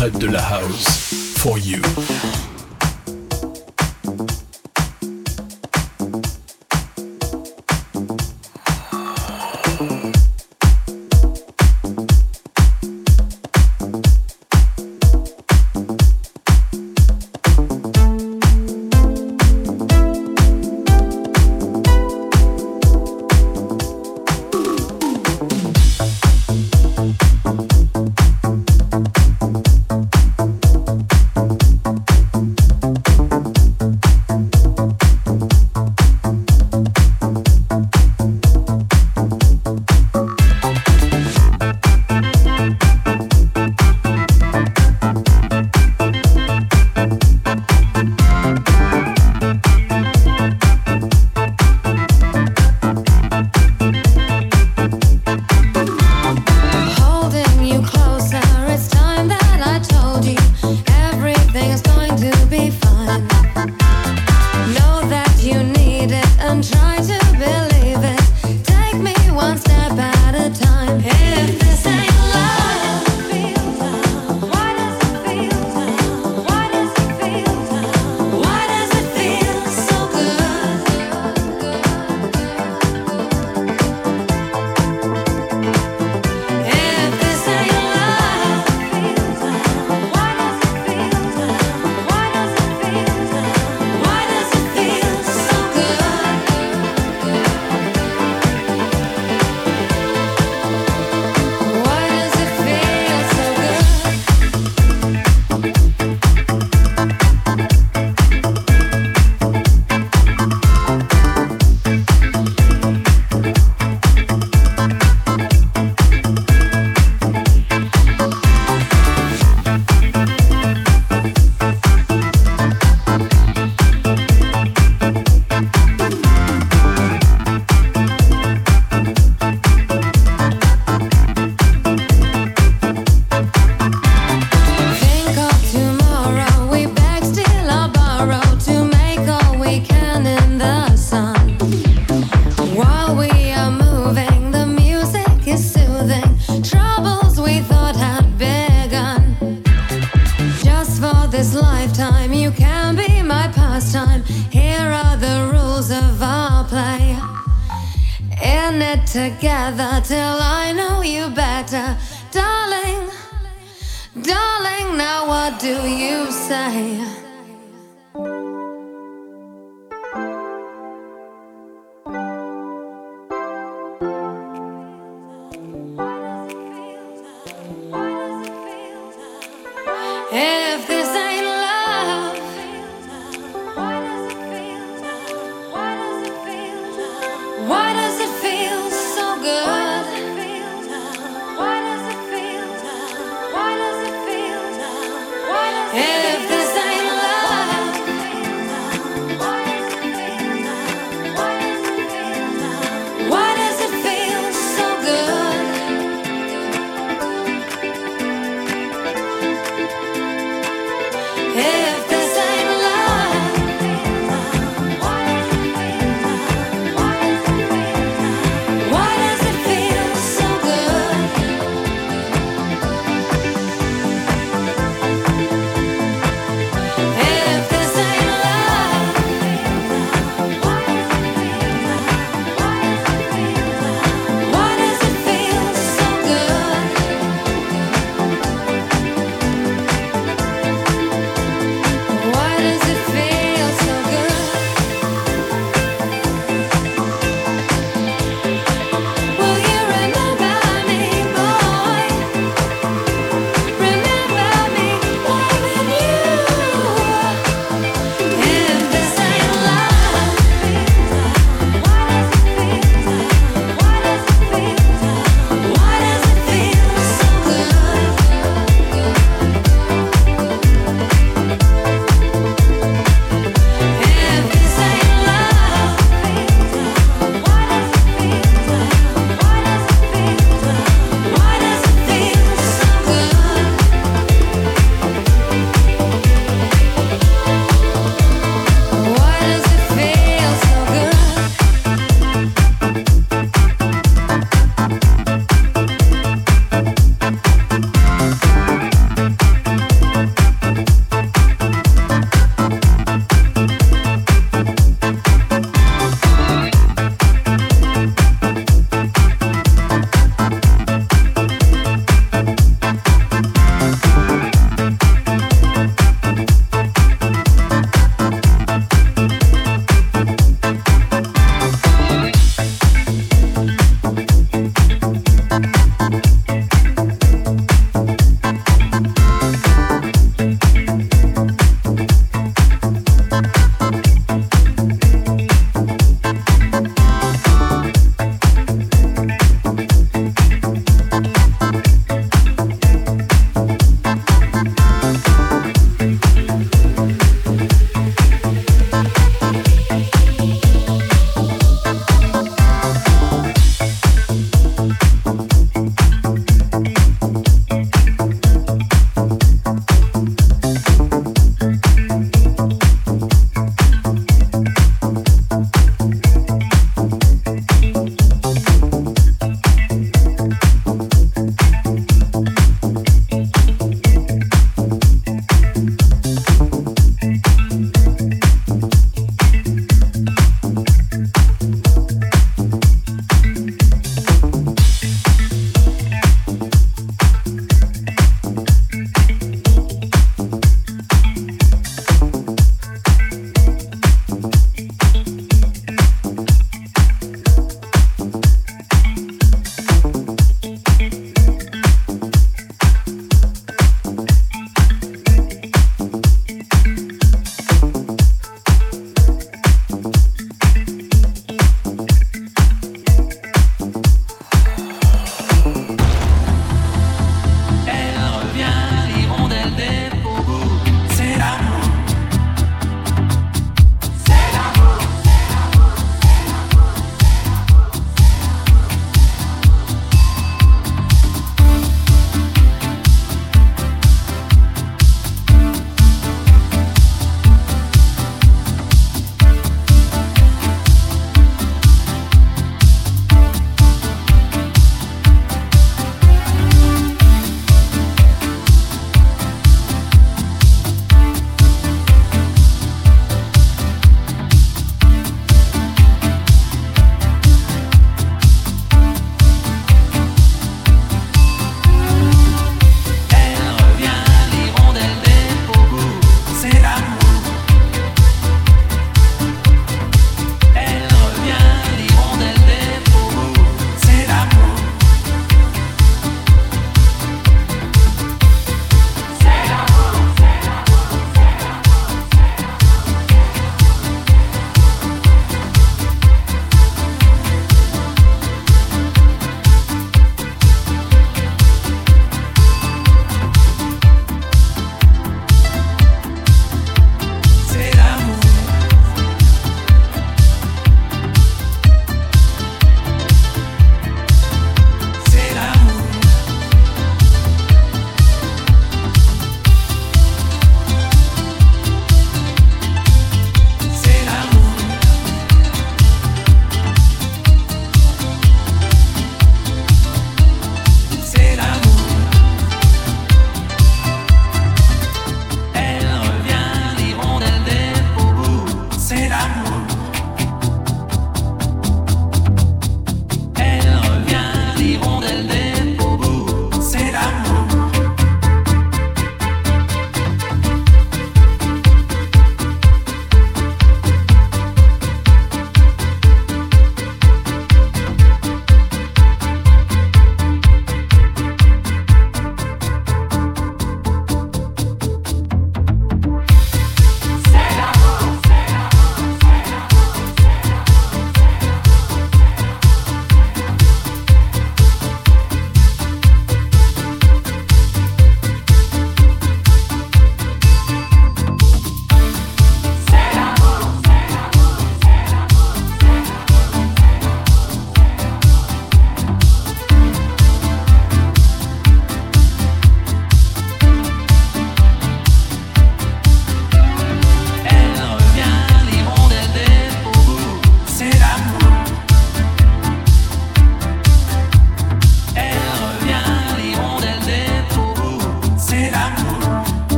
interprète de la house. For you.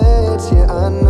Welt hier an.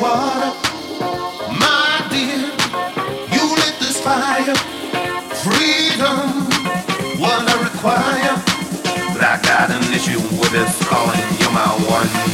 water. My dear, you lit this fire. Freedom, what I require. But I got an issue with this calling. You're my one.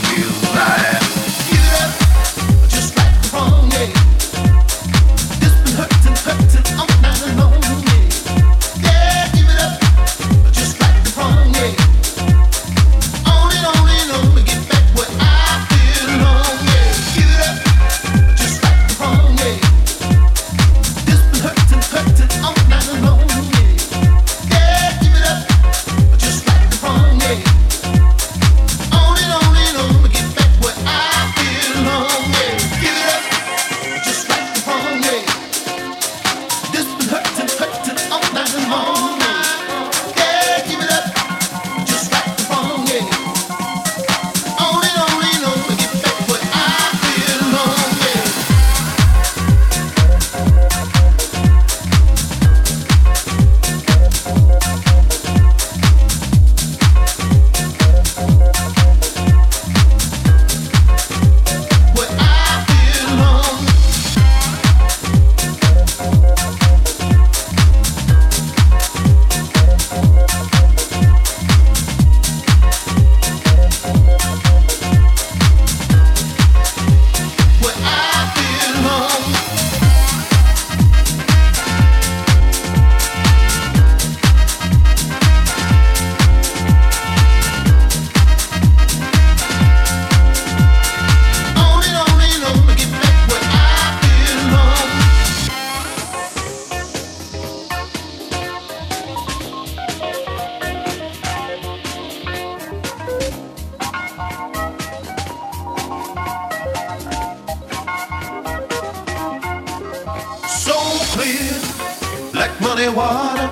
muddy water.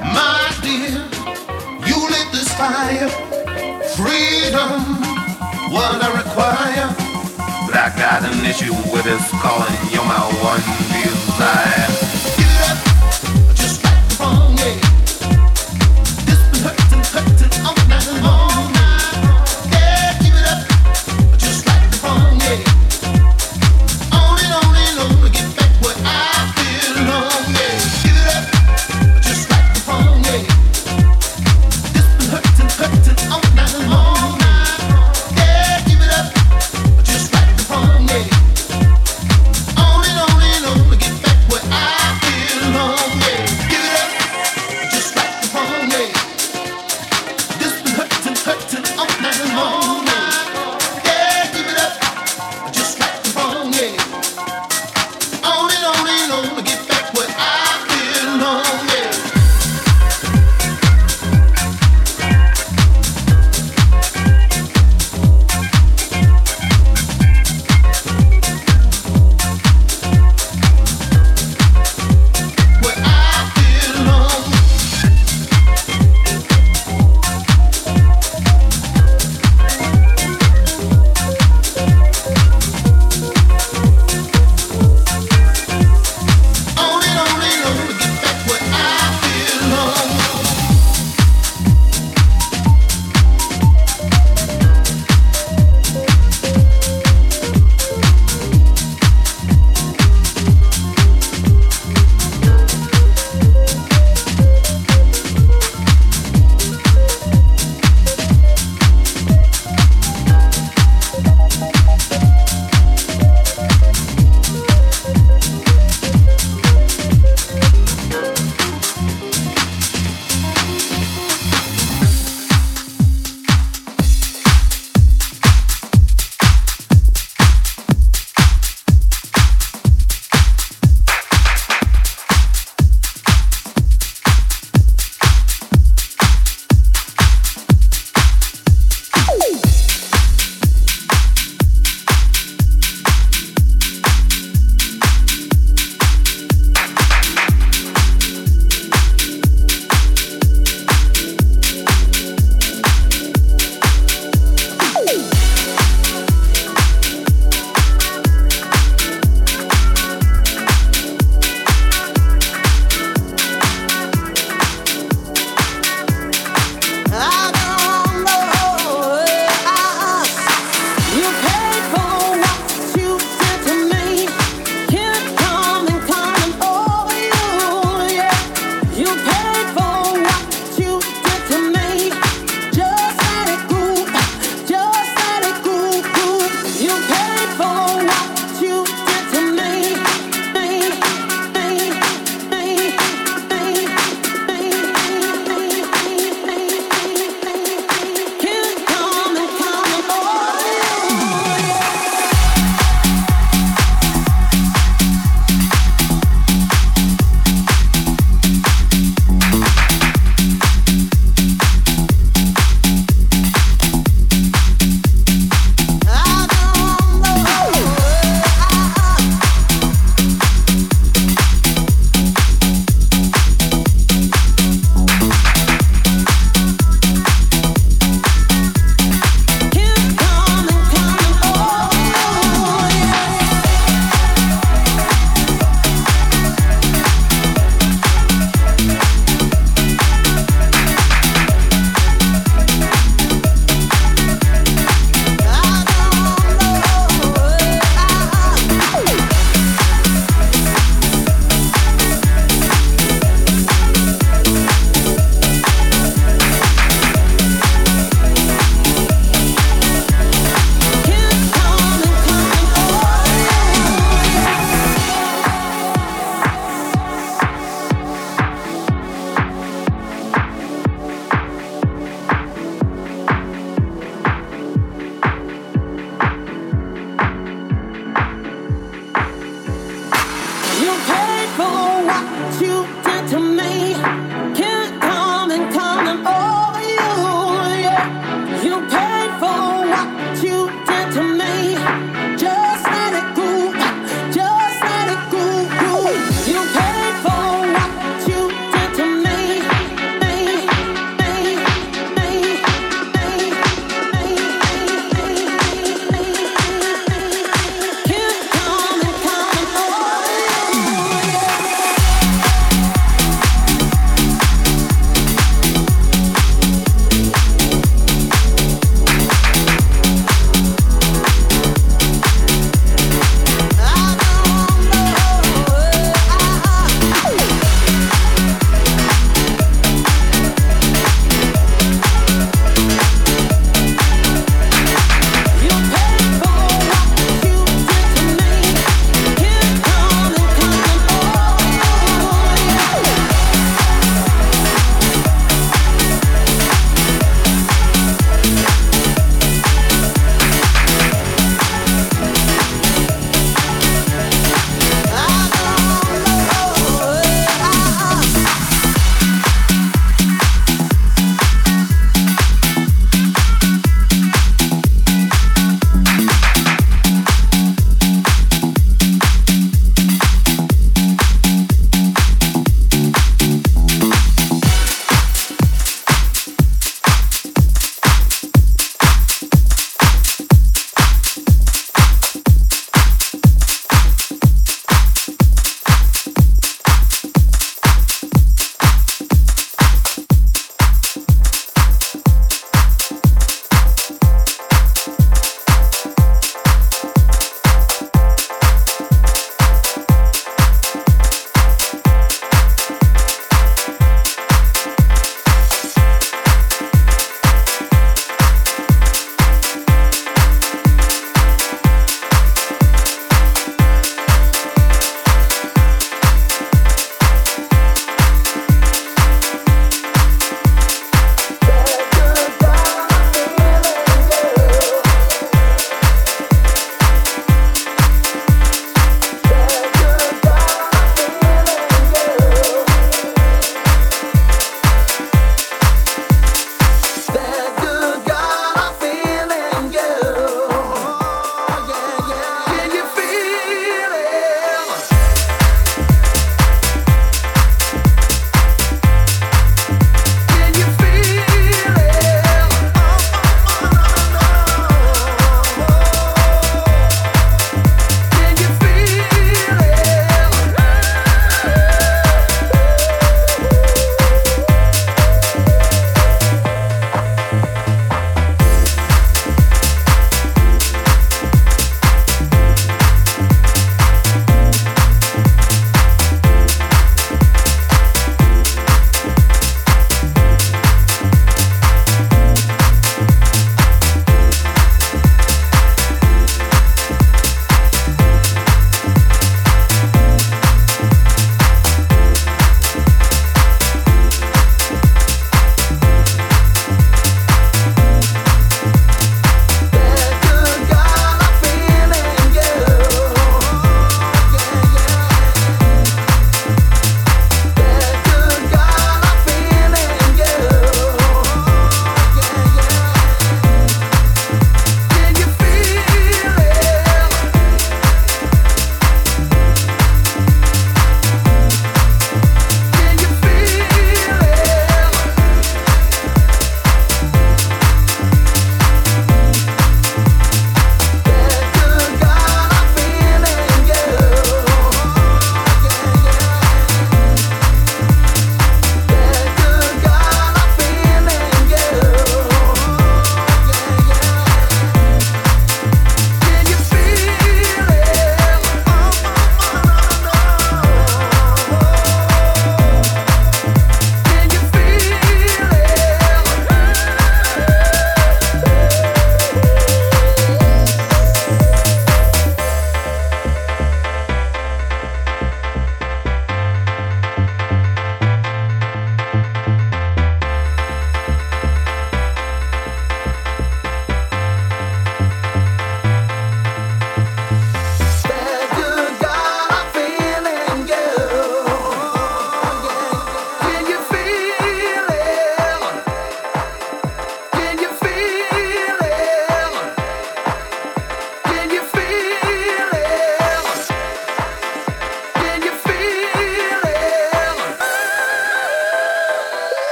My dear, you lit this fire. Freedom, what I require. But I got an issue with this calling. You're my one desire.